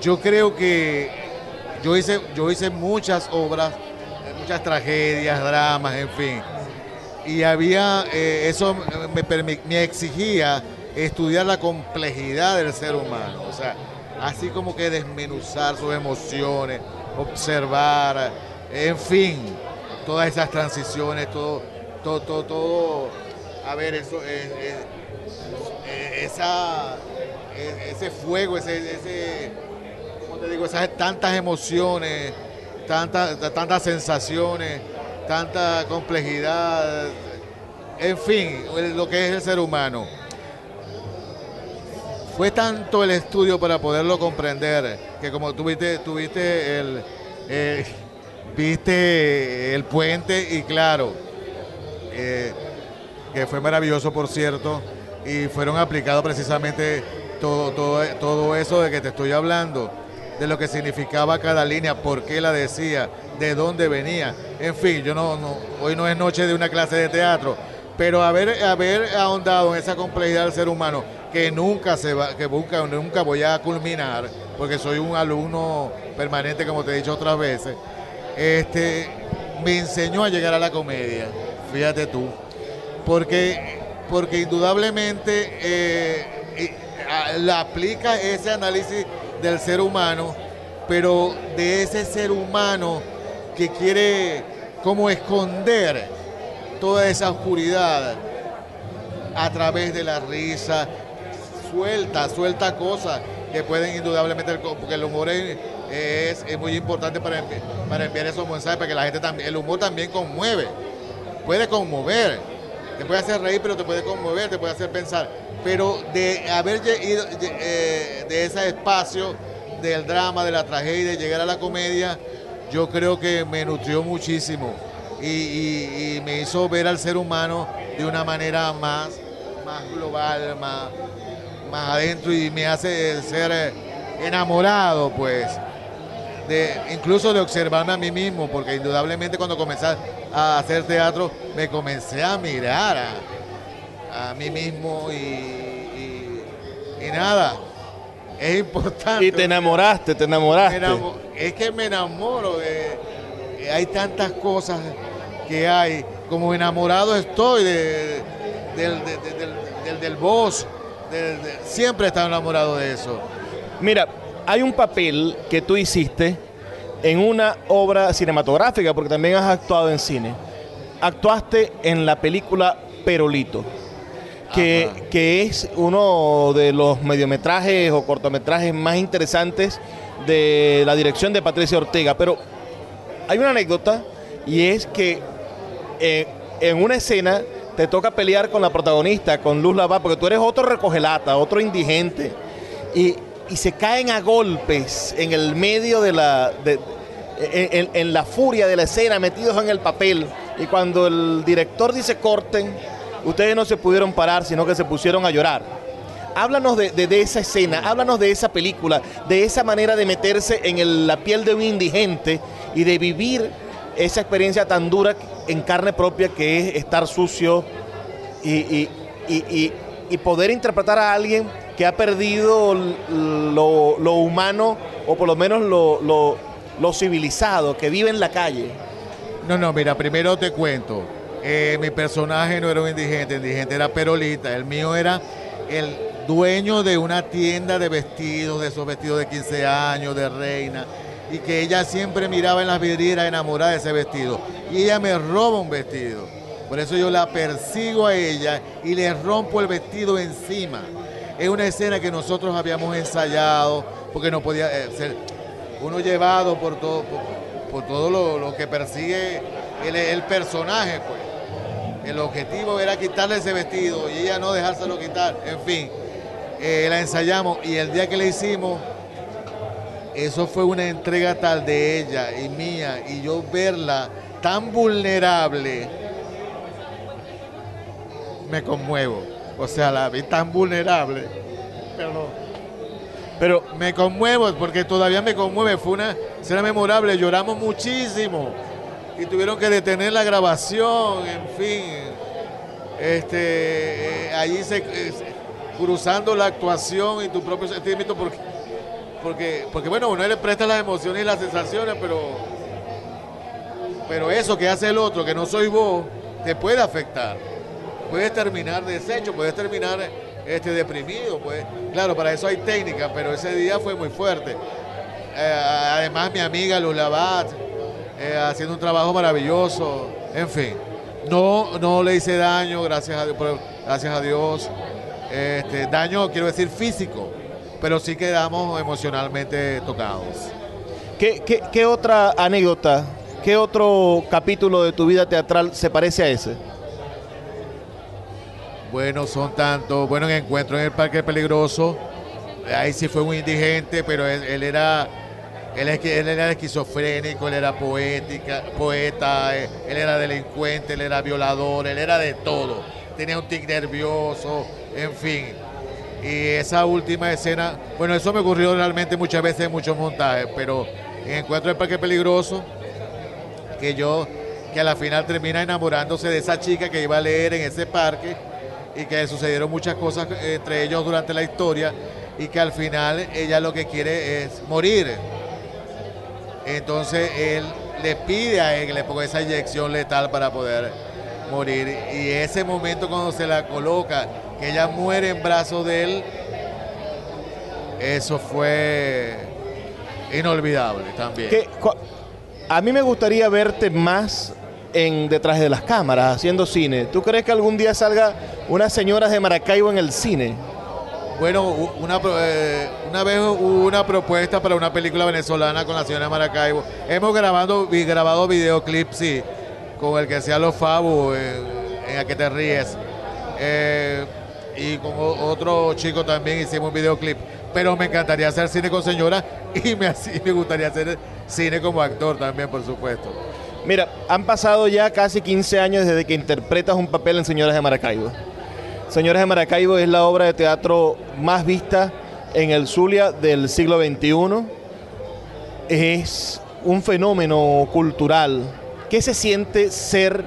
S4: Yo creo que yo hice, yo hice muchas obras, muchas tragedias, dramas, en fin. Y había, eh, eso me, me exigía estudiar la complejidad del ser humano. O sea, así como que desmenuzar sus emociones, observar, en fin, todas esas transiciones, todo, todo, todo, todo. a ver, eso, eh, eh, eh, esa, eh, ese fuego, ese, ese, ¿cómo te digo? Esas tantas emociones, tantas, tantas sensaciones, tanta complejidad, en fin, lo que es el ser humano. Fue tanto el estudio para poderlo comprender que como tuviste, tuviste el, viste el puente y claro, eh, que fue maravilloso por cierto, y fueron aplicados precisamente todo, todo, todo eso de que te estoy hablando, de lo que significaba cada línea, por qué la decía, de dónde venía. En fin, yo no, no hoy no es noche de una clase de teatro, pero haber, haber ahondado en esa complejidad del ser humano, que nunca se va, que nunca, nunca voy a culminar, porque soy un alumno permanente, como te he dicho otras veces, este, me enseñó a llegar a la comedia, fíjate tú, porque, porque indudablemente eh, la aplica ese análisis del ser humano, pero de ese ser humano que quiere como esconder toda esa oscuridad a través de la risa, suelta, suelta cosas que pueden indudablemente, porque el humor es- es muy importante para, para enviar esos mensajes, para que la gente también, el humor también conmueve, puede conmover, te puede hacer reír, pero te puede conmover, te puede hacer pensar, pero de haber ido lle- eh, de ese espacio del drama, de la tragedia, llegar a la comedia, yo creo que me nutrió muchísimo. Y, y- y me hizo ver al ser humano de una manera más, más global, más, más adentro y me hace ser eh, enamorado, pues, de, incluso de observarme a mí mismo, porque indudablemente cuando comencé a hacer teatro me comencé a mirar a, a mí mismo y, y- y nada, es importante.
S1: Y te enamoraste, te enamoraste.
S4: Es que me enamoro de. Hay tantas cosas que hay. Como enamorado estoy de, del, de- de- del, del, del voz. del- de- siempre he estado enamorado de eso.
S1: Mira, hay un papel que tú hiciste en una obra cinematográfica, porque también has actuado en cine. Actuaste en la película Perolito, que, que es uno de los mediometrajes o cortometrajes más interesantes de la dirección de Patricia Ortega. Pero hay una anécdota y es que eh, en una escena te toca pelear con la protagonista, con Luz Lavá, porque tú eres otro recogelata, otro indigente. Y, y se caen a golpes en el medio de la. en, la furia de la escena, metidos en el papel. Y cuando el director dice corten, ustedes no se pudieron parar, sino que se pusieron a llorar. Háblanos de, de- esa escena, háblanos de esa película, de esa manera de meterse en la piel de un indigente y de vivir esa experiencia tan dura en carne propia que es estar sucio y- y- y- y poder interpretar a alguien que ha perdido lo, humano o por lo menos lo civilizado, que vive en la calle.
S4: No, no, mira, primero te cuento. Eh, mi personaje no era un indigente, el indigente era Perolita. El mío era el dueño de una tienda de vestidos, de esos vestidos de 15 años, de reina, y que ella siempre miraba en las vidrieras enamorada de ese vestido. Y ella me roba un vestido. Por eso yo la persigo a ella y le rompo el vestido encima. Es una escena que nosotros habíamos ensayado, porque no podía eh, ser uno llevado por todo, por, por todo lo, que persigue el, el personaje, pues. El objetivo era quitarle ese vestido y ella no dejárselo quitar. En fin, eh, la ensayamos y el día que la hicimos, eso fue una entrega tal de ella y mía y yo verla tan vulnerable, me conmuevo. O sea, la vi tan vulnerable. Perdón.
S1: Pero
S4: Me conmuevo porque todavía me conmueve. Fue una escena memorable. Lloramos muchísimo y tuvieron que detener la grabación. En fin, este, eh, allí eh, se- cruzando la actuación y tu propio sentimiento porque, porque, porque bueno, uno le presta las emociones y las sensaciones, pero, pero eso que hace el otro, que no soy vos, te puede afectar. Puedes terminar deshecho, puedes terminar este, deprimido. Pues. Claro, para eso hay técnica, pero ese día fue muy fuerte. Eh, además, mi amiga Luz Labat, eh, haciendo un trabajo maravilloso. En fin, no, no le hice daño, gracias a Dios. Gracias a Dios. Este, daño, quiero decir, físico, pero sí quedamos emocionalmente tocados.
S1: ¿qué, qué, qué otra anécdota, qué otro capítulo de tu vida teatral se parece a ese?
S4: Bueno, son tantos. Bueno, en Encuentro en el Parque Peligroso, ahí sí fue un indigente, pero él, él era. Él, él era esquizofrénico, él era poética, poeta, él era delincuente, él era violador, él era de todo. Tenía un tic nervioso, en fin. Y esa última escena, bueno, eso me ocurrió realmente muchas veces en muchos montajes, pero en Encuentro en el Parque Peligroso, que yo, que a la final termina enamorándose de esa chica que iba a leer en ese parque y que sucedieron muchas cosas entre ellos durante la historia y que al final ella lo que quiere es morir. Entonces él le pide a él que le ponga esa inyección letal para poder morir. Y ese momento cuando se la coloca, que ella muere en brazos de él, eso fue inolvidable también.
S1: ¿Qué- cu- a mí me gustaría verte más en detrás de las cámaras haciendo cine. ¿Tú crees que algún día salga unas señoras de Maracaibo en el cine?
S4: Bueno, una, eh, una vez hubo una propuesta para una película venezolana con la señora Maracaibo. Hemos grabado, grabado videoclips, sí, con el que sea los Fabu, eh, en a que te ríes. Eh, y con otro chico también hicimos un videoclip. Pero me encantaría hacer cine con señora y me, así- me gustaría hacer cine como actor también, por supuesto.
S1: Mira, han pasado ya casi 15 años desde que interpretas un papel en Señoras de Maracaibo. Señoras de Maracaibo es la obra de teatro más vista en el Zulia del siglo XXI. Es un fenómeno cultural. ¿Qué se siente ser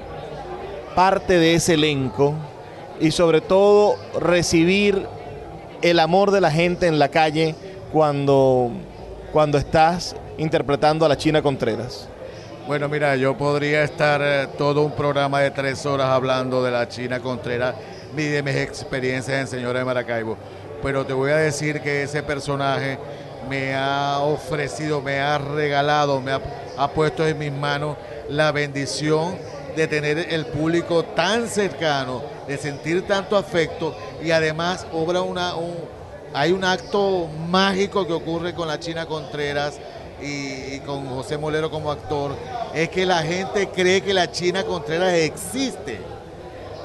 S1: parte de ese elenco y sobre todo recibir el amor de la gente en la calle cuando, cuando estás interpretando a la China Contreras?
S4: Bueno, mira, yo podría estar eh, todo un programa de tres horas hablando de la China Contreras ni de mis experiencias en Señora de Maracaibo, pero te voy a decir que ese personaje me ha ofrecido, me ha regalado, me ha, ha puesto en mis manos la bendición de tener el público tan cercano, de sentir tanto afecto y además obra una, un, hay un acto mágico que ocurre con la China Contreras y, y con José Molero como actor, es que la gente cree que la China Contreras existe,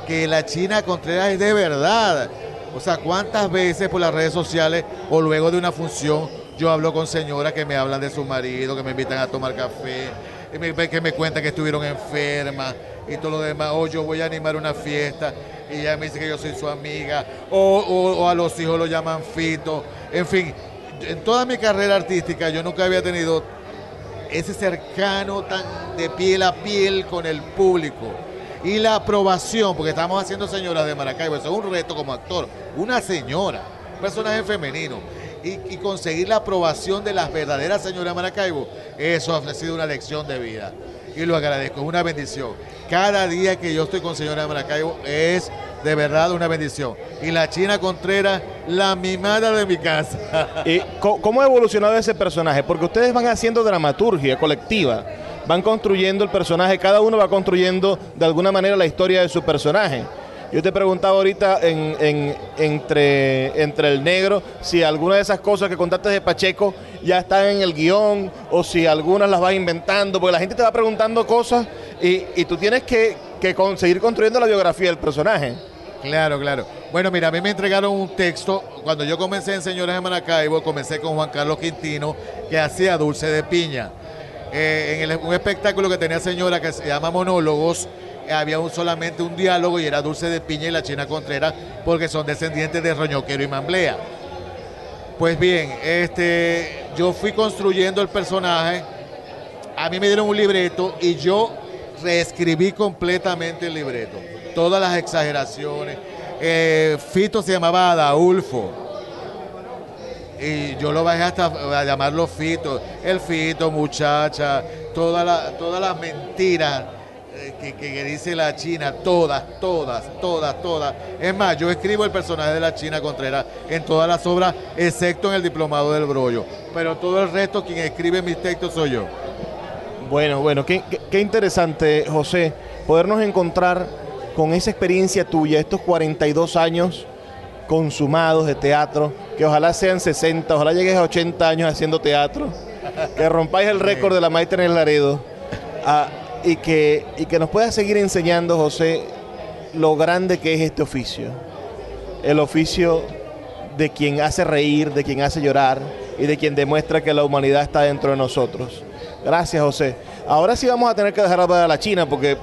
S4: que la China Contreras es de verdad. O sea, ¿cuántas veces por las redes sociales o luego de una función yo hablo con señoras que me hablan de su marido, que me invitan a tomar café, y me- que me cuentan que estuvieron enfermas, y todo lo demás, o yo voy a animar una fiesta y ella me dice que yo soy su amiga, o, o- o a los hijos lo llaman Fito, en fin, en toda mi carrera artística yo nunca había tenido ese cercano tan de piel a piel con el público. Y la aprobación, porque estamos haciendo señoras de Maracaibo, eso es un reto como actor, una señora, un personaje femenino. Y, conseguir la aprobación de las verdaderas señoras de Maracaibo, eso ha sido una lección de vida. Y lo agradezco, es una bendición. Cada día que yo estoy con señora de Maracaibo es de verdad una bendición. Y la China Contreras, la mimada de mi casa.
S1: ¿Y cómo ha evolucionado ese personaje? Porque ustedes van haciendo dramaturgia colectiva, van construyendo el personaje, cada uno va construyendo de alguna manera la historia de su personaje. Yo te preguntaba ahorita en- en- entre, entre el negro si alguna de esas cosas que contaste de Pacheco ya están en el guion o si algunas las vas inventando, porque la gente te va preguntando cosas y, y tú tienes que, que con- seguir construyendo la biografía del personaje.
S4: Claro, claro. Bueno, mira, a mí me entregaron un texto. Cuando yo comencé en Señores de Maracaibo, comencé con Juan Carlos Quintino, que hacía Dulce de Piña. Eh, en un espectáculo que tenía señora que se llama Monólogos, había un- solamente un diálogo y era Dulce de Piña y la China Contreras, porque son descendientes de Roñoquero y Mamblea. Pues bien, este, yo fui construyendo el personaje. A mí me dieron un libreto y yo reescribí completamente el libreto. Todas las exageraciones. Eh, Fito se llamaba Adaulfo. Y yo lo bajé hasta a llamarlo Fito. El Fito, muchacha. Toda la- todas las mentiras eh, que, que- que dice la China. Todas, todas, todas, todas. Es más, yo escribo el personaje de la China Contreras en todas las obras, excepto en el Diplomado del Brollo. Pero todo el resto, quien escribe mis textos soy yo.
S1: Bueno, bueno, qué, qué- interesante, José, podernos encontrar con esa experiencia tuya, estos 42 años consumados de teatro, que ojalá sean 60, ojalá llegues a 80 años haciendo teatro, que rompáis el récord de la maestra en el Laredo, ah, y, que, y que nos puedas seguir enseñando, José, lo grande que es este oficio, el oficio de quien hace reír, de quien hace llorar y de quien demuestra que la humanidad está dentro de nosotros. Gracias, José. Ahora sí vamos a tener que dejar hablar a la China porque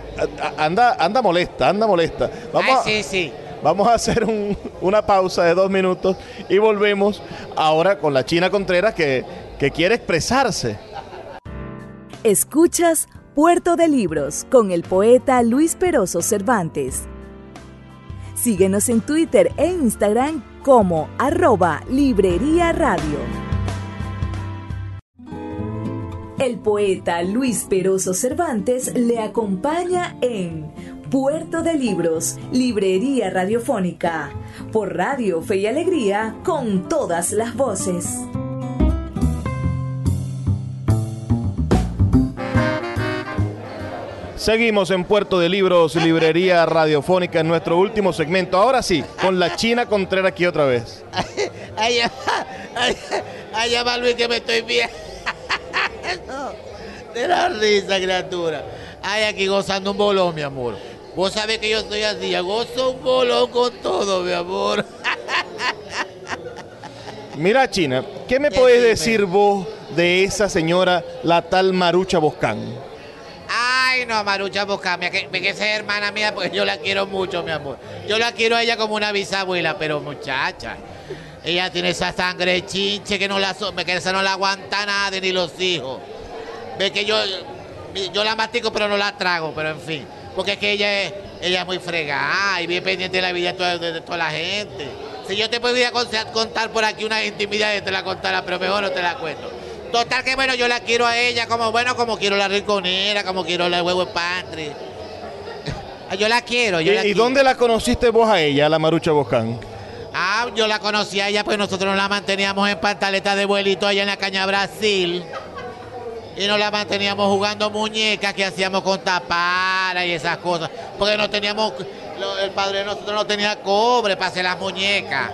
S1: anda, anda molesta, anda molesta. Vamos,
S2: Ay, sí, sí.
S1: a, vamos a hacer un- una pausa de dos minutos y volvemos ahora con la China Contreras que, que quiere expresarse.
S3: Escuchas Puerto de Libros con el poeta Luis Peroso Cervantes. Síguenos en Twitter e Instagram como arroba Librería Radio. El poeta Luis Peroso Cervantes le acompaña en Puerto de Libros, Librería Radiofónica, por Radio Fe y Alegría, con todas las voces.
S1: Seguimos en Puerto de Libros, Librería Radiofónica en nuestro último segmento. Ahora sí, con la China Contreras aquí otra vez.
S2: Ay, ya va, ay, ya va, Luis, que me estoy viendo. De la risa, criatura. Ay, aquí gozando un bolón, mi amor. Vos sabés que yo estoy así, ya gozo un bolón con todo, mi amor.
S1: Mira, China, ¿qué me
S2: ¿Qué
S1: podés
S2: dime?
S1: decir vos de esa señora, la tal Marucha Boscán?
S2: Ay, no, Marucha Bocamia, que, que esa es hermana mía, porque yo la quiero mucho, mi amor. Yo la quiero a ella como una bisabuela, pero muchacha, ella tiene esa sangre chinche que no la, so- que esa no la aguanta nadie, ni los hijos. Ve que yo, yo la mastico, pero no la trago, pero en fin. Porque es que ella es, ella es muy fregada y bien pendiente de la vida de toda, de- de toda la gente. Si yo te podría con- contar por aquí una intimidad, te la contara, pero mejor no te la cuento. Total que bueno, yo la quiero a ella como bueno, como quiero la rinconera, como quiero la huevo pantry. Yo la quiero,
S1: ¿Y,
S2: yo la
S1: y
S2: quiero.
S1: dónde la conociste vos a ella, la Marucha Boscán?
S2: Ah, yo la conocí a ella, pues nosotros nos la manteníamos en pantaleta de vuelito allá en la caña Brasil. Y nos la manteníamos jugando muñecas que hacíamos con tapara y esas cosas. Porque no teníamos, el padre de nosotros no tenía cobre para hacer las muñecas.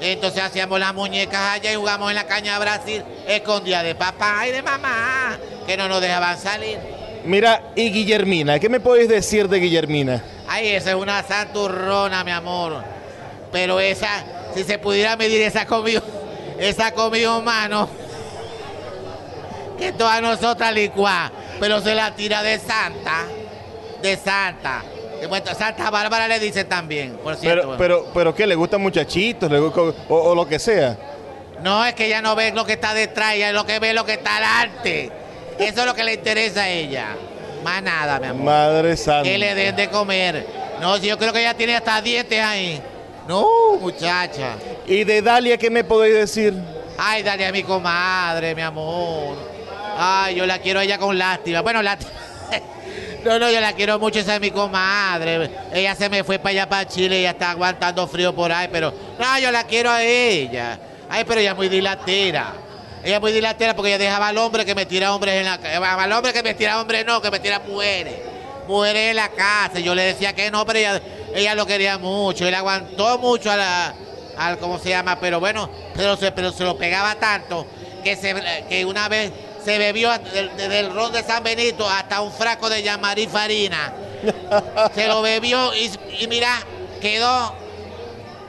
S2: Entonces hacíamos las muñecas allá y jugamos en la caña Brasil, escondida de papá y de mamá, que no nos dejaban salir.
S1: Mira, y Guillermina, ¿qué me podés decir de Guillermina?
S2: Ay, esa es una santurrona, mi amor. Pero esa, si se pudiera medir esa comida, esa comida humano, que todas nosotras licuá, pero se la tira de santa. de Santa. Santa Bárbara le dicen también, por cierto.
S1: Pero, pero, pero ¿qué? ¿Le gustan muchachitos? ¿Le gu- o, o lo que sea?
S2: No, es que ella no ve lo que está detrás, ella es lo que ve lo que está adelante. Eso es lo que le interesa a ella. Más nada, mi amor.
S1: Madre santa.
S2: Que le den de comer. No, si yo creo que ella tiene hasta dientes ahí. No, muchacha.
S1: ¿Y de Dalia qué me podéis decir?
S2: Ay, dale a mi comadre, mi amor. Ay, yo la quiero a ella con lástima. Bueno, lástima. No, no, yo la quiero mucho, esa es mi comadre. Ella se me fue para allá, para Chile, ella está aguantando frío por ahí, pero no, yo la quiero a ella. Ay, pero ella es muy dilatera. Ella es muy dilatera porque ella dejaba al hombre que me tira hombres en la casa. Al hombre que me tira hombres no, que me tira mujeres. Mujeres en la casa. Yo le decía que no, pero ella, ella lo quería mucho. Él aguantó mucho a la, al, ¿cómo se llama? Pero bueno, pero se, pero se lo pegaba tanto que, se, que una vez se bebió desde del ron de San Benito hasta un frasco de Yamarí Farina. se lo bebió y, y mira, quedó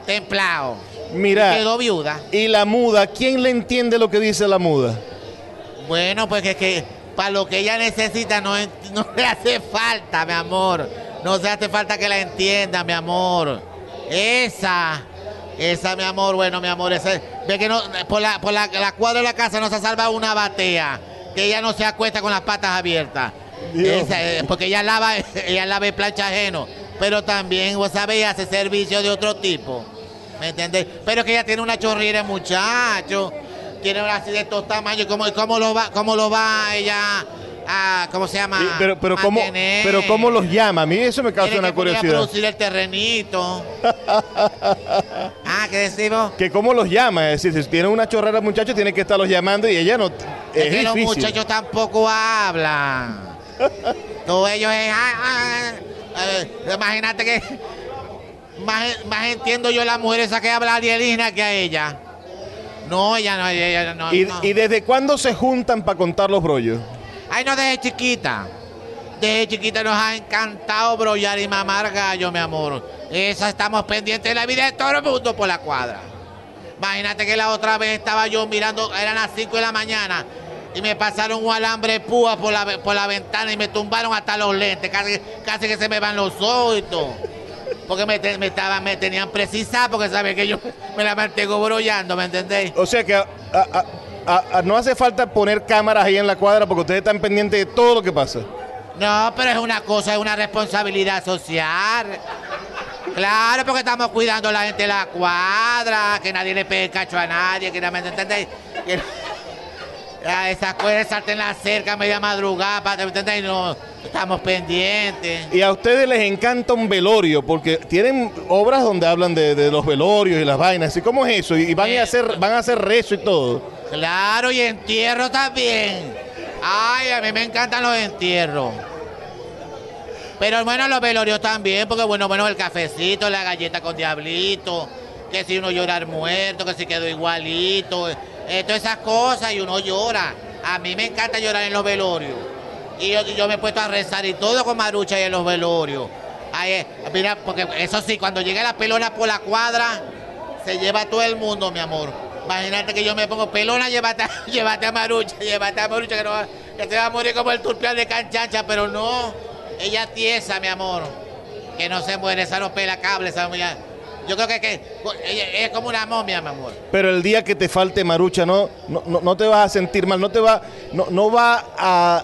S2: templado.
S1: Mira,
S2: Quedó viuda.
S1: y la muda, ¿quién le entiende lo que dice la muda?
S2: Bueno, pues es que para lo que ella necesita no, no le hace falta, mi amor. No se hace falta que la entienda, mi amor. Esa, esa, mi amor, bueno, mi amor, esa, ve que no, por la, por la, la cuadra de la casa no se salva una batea, que ella no se acuesta con las patas abiertas. Esa, eh, porque ella lava, ella lava el plancha ajeno, pero también, vos sabés, hace servicio de otro tipo. ¿Me entendés? Pero que ella tiene una chorrera, muchacho. Tiene así de estos tamaños. ¿Cómo, cómo, lo, va, ¿Cómo lo va ella a, ¿cómo se llama?
S1: Pero, pero, ¿cómo,
S2: mantener?
S1: pero ¿cómo los llama? A mí eso me causa una
S2: a
S1: curiosidad.
S2: producir el terrenito. ah, ¿qué decimos?
S1: Que cómo los llama, es decir, si tiene una chorrera muchacho tiene que estarlos llamando y ella no... Es,
S2: Es, que los muchachos tampoco hablan. Todos ellos es. ah, ah, eh, imagínate que. Más, más entiendo yo a la mujer esa que habla alienígena que a ella. No, ella no, ella, no.
S1: ¿Y,
S2: no.
S1: y desde cuándo se juntan para contar los brollos?
S2: Ay, no, desde chiquita. Desde chiquita nos ha encantado brollar y mamar gallo, mi amor. Esa estamos pendientes de la vida de todo el mundo por la cuadra. Imagínate que la otra vez estaba yo mirando, eran las 5 de la mañana, y me pasaron un alambre púa por la, por la ventana y me tumbaron hasta los lentes. Casi, que se me van los ojos y todo. Porque me, me, estaban, me tenían precisada porque saben que yo me la mantengo brollando, ¿me entendéis?
S1: O sea que a- a- no hace falta poner cámaras ahí en la cuadra porque ustedes están pendientes de todo lo que pasa.
S2: No, pero es una cosa, es una responsabilidad social. Claro, porque estamos cuidando a la gente de la cuadra, que nadie le pegue cacho a nadie, que no me entendéis. Que a esas cosas salten la cerca a media madrugada, para ¿me entendéis? No, estamos pendientes.
S1: Y a ustedes les encanta un velorio porque tienen obras donde hablan de, de los velorios y las vainas. ¿Y cómo es eso? Y van a hacer, van a hacer rezo y todo.
S2: Claro, y entierro también. Ay, a mí me encantan los entierros. Pero bueno, los velorios también, porque bueno, bueno, el cafecito, la galleta con diablito, que si uno llorar muerto, que si quedó igualito, eh, todas esas cosas y uno llora. A mí me encanta llorar en los velorios. Y yo, yo me he puesto a rezar y todo con marucha y en los velorios. Ay, mira, porque eso sí, cuando llega la pelona por la cuadra, se lleva todo el mundo, mi amor. Imagínate que yo me pongo pelona, llévate, llévate a Marucha, llévate a Marucha, que, no se va a morir como el turpial de canchacha, pero no. Ella tiesa, mi amor. Que no se muere, esa no pela cable, esa mujer. Yo creo que, es como una momia, mi amor.
S1: Pero el día que te falte marucha, no, no, no- no te vas a sentir mal, no te va, no, no va a,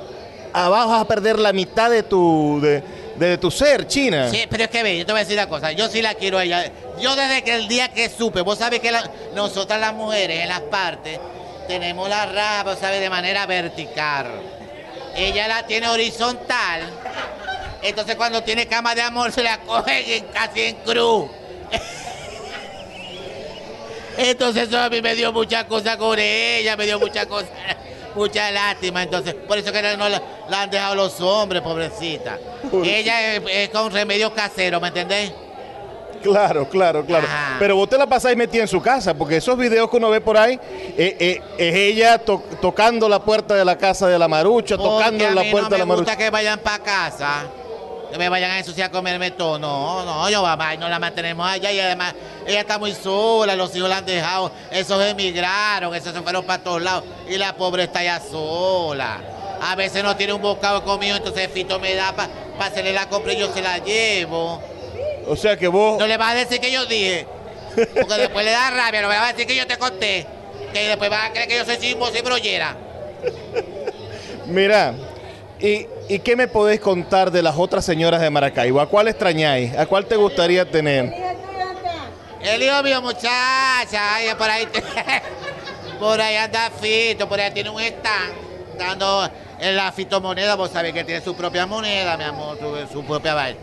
S1: a vas a perder la mitad de tu, de, de tu ser, China.
S2: Sí, pero es que ve, yo te voy a decir una cosa, yo sí la quiero a ella. Yo desde que el día que supe, vos sabés que la- nosotras las mujeres en las partes tenemos la raja, vos sabés, de manera vertical. Ella la tiene horizontal. Entonces cuando tiene cama de amor se la coge casi en cruz. Entonces eso a mí me dio muchas cosas con ella, me dio muchas cosas, mucha lástima. Entonces, por eso que no la, la han dejado los hombres, pobrecita. Ella es, es con remedios caseros, ¿me entendés?
S1: Claro, claro, claro.
S2: Ajá.
S1: Pero vos te la pasáis metida en su casa, porque esos videos que uno ve por ahí, eh, eh, es ella to- tocando la puerta de la casa de la marucha, tocando la puerta
S2: no
S1: de la
S2: gusta
S1: marucha.
S2: que vayan para casa, que me vayan a ensuciar a comerme todo. No, no, yo mamá, no la mantenemos allá y además ella está muy sola, los hijos la han dejado, esos emigraron, esos se fueron para todos lados y la pobre está ya sola. A veces no tiene un bocado conmigo, entonces Fito me da para hacerle la compra y yo se la llevo.
S1: O sea que vos...
S2: No le vas a decir que yo dije. Porque después le da rabia, no me vas a decir que yo te conté. Que después vas a creer que yo soy chismoso y brollera.
S1: Mira, ¿y, ¿y qué me podés contar de las otras señoras de Maracaibo? ¿A cuál extrañáis? ¿A cuál te gustaría tener?
S2: El hijo mío, muchacha, ay, por ahí, por ahí anda Fito, por ahí tiene un stand dando la fitomoneda, vos sabés que tiene su propia moneda, mi amor, su, su propia vaina.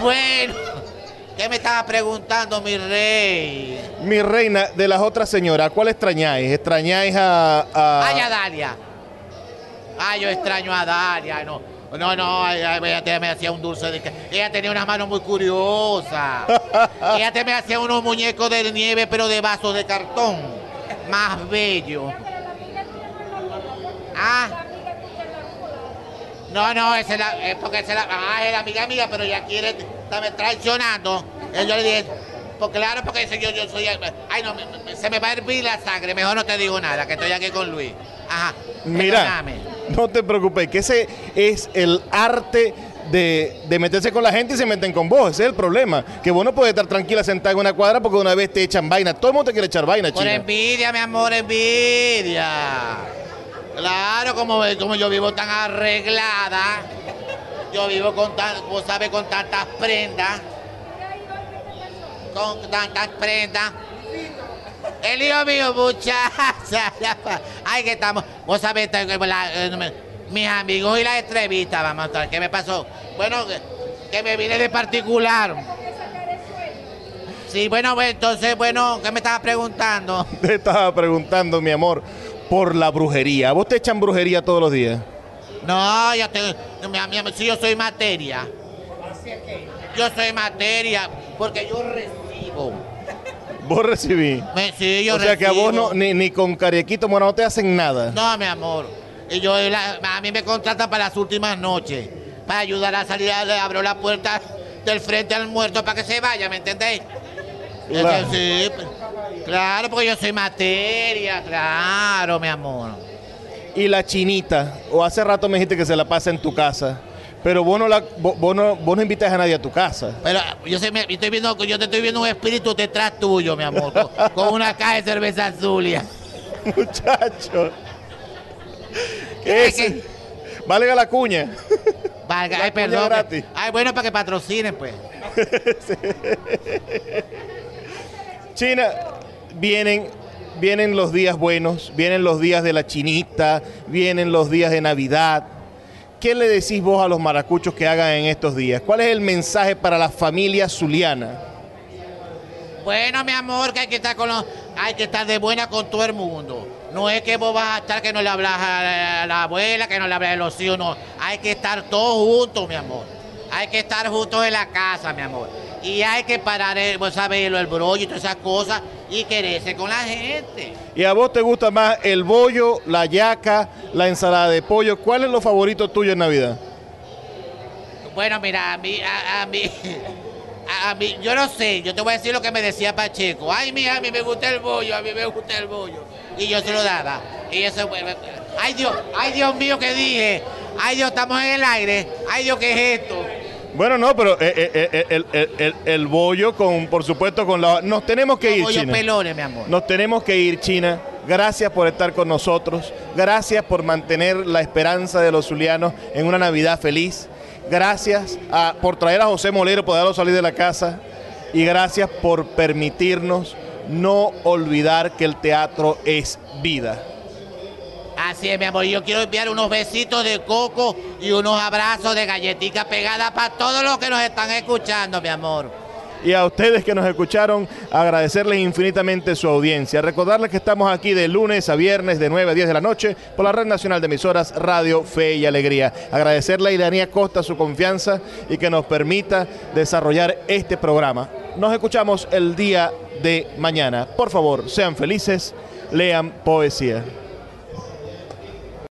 S2: Bueno, ¿qué me estaba preguntando, mi rey?
S1: Mi reina, de las otras señoras, ¿a cuál extrañáis? ¿Extrañáis a...? a-
S2: Ay, a Dalia. Ay, yo extraño a Dalia, no. No, no, ella me hacía un dulce de que ella tenía unas manos muy curiosas. ella te me hacía unos muñecos de nieve, pero de vasos de cartón. Más bello. Ah. No, no, esa es, la, es porque esa es la, ah, es la amiga mía, pero ella quiere, está me traicionando. Y yo le dije, pues claro, porque yo, yo soy, ay no, me- me- se me va a hervir la sangre, mejor no te digo nada, que estoy aquí con Luis. Ajá.
S1: Mira, no te preocupes, que ese es el arte de, de meterse con la gente y se meten con vos. Ese es el problema. Que vos no puedes estar tranquila sentada en una cuadra porque una vez te echan vaina. Todo el mundo te quiere echar vaina,
S2: Por
S1: china.
S2: envidia, mi amor, envidia. Claro, como, como yo vivo tan arreglada, yo vivo con tan, vos sabes, con tantas prendas, con tantas prendas. El hijo mío, muchacha, ay que estamos, vos sabés, eh, mis amigos y la entrevista, vamos a ver, ¿qué me pasó? Bueno, que, me vine de particular. Sí, bueno, pues, entonces, bueno, ¿qué me estabas preguntando?
S1: Te estaba preguntando, mi amor, por la brujería. ¿A ¿Vos te echan brujería todos los días?
S2: No, yo te, si yo soy materia. Yo soy materia, porque yo recibo.
S1: Vos recibí.
S2: Me- sí, yo
S1: o sea que a vos no, ni, ni con carequito morado no te hacen nada.
S2: No, mi amor. Y yo, la- a mí me contratan para las últimas noches. Para ayudar a salir, le abro la puerta del frente al muerto para que se vaya, ¿me entendéis?
S1: Claro.
S2: Sí, claro, porque yo soy materia, claro, mi amor.
S1: Y la chinita, o hace rato me dijiste que se la pasa en tu casa, pero vos no, la, vos, no, vos no invitas a nadie a tu casa.
S2: Pero yo, sé, me- estoy viendo, yo te estoy viendo un espíritu detrás tuyo, mi amor, con, con una caja de cerveza Zulia.
S1: Muchacho.
S2: ¿Qué,
S1: Ese. Valga la cuña.
S2: Valga,
S1: La
S2: ay,
S1: cuña
S2: perdón.
S1: gratis.
S2: Ay, bueno, para que patrocinen, pues.
S1: China, vienen, vienen los días buenos, vienen los días de la chinita, vienen los días de Navidad. ¿Qué le decís vos a los maracuchos que hagan en estos días? ¿Cuál es el mensaje para la familia zuliana?
S2: Bueno, mi amor, que hay que estar con los, hay que estar de buena con todo el mundo. No es que vos vas a estar que no le hablas a la, abuela, que no le hablas a los hijos, no. Hay que estar todos juntos, mi amor. Hay que estar juntos en la casa, mi amor. Y hay que parar, el, vos sabés, el brollo y todas esas cosas y quererse con la gente.
S1: ¿Y a vos te gusta más el bollo, la yaca, la ensalada de pollo? ¿Cuál es lo favorito tuyo en Navidad?
S2: Bueno, mira, a mí, a, a mí, a, a mí, yo no sé, yo te voy a decir lo que me decía Pacheco. Ay, mija, a mí me gusta el bollo, a mí me gusta el bollo. Y yo se lo daba. Y eso ay Dios, ay Dios mío, que dije. Ay Dios, estamos en el aire. Ay Dios, ¿qué es esto?
S1: Bueno, no, pero eh, eh, eh, el, el- el- el bollo con, por supuesto, con la... Nos tenemos que ir, China.
S2: pelones, mi amor.
S1: Nos tenemos que ir, China. Gracias por estar con nosotros. Gracias por mantener la esperanza de los zulianos en una Navidad feliz. Gracias a- por traer a José Molero, por dejarlo salir de la casa. Y gracias por permitirnos no olvidar que el teatro es vida.
S2: Así es, mi amor. Yo quiero enviar unos besitos de coco y unos abrazos de galletica pegada para todos los que nos están escuchando, mi amor.
S1: Y a ustedes que nos escucharon, agradecerles infinitamente su audiencia. Recordarles que estamos aquí de lunes a viernes de 9 a 10 de la noche por la Red Nacional de Emisoras Radio Fe y Alegría. Agradecerle a Iranía Costa su confianza y que nos permita desarrollar este programa. Nos escuchamos el día de mañana. Por favor, sean felices, lean poesía.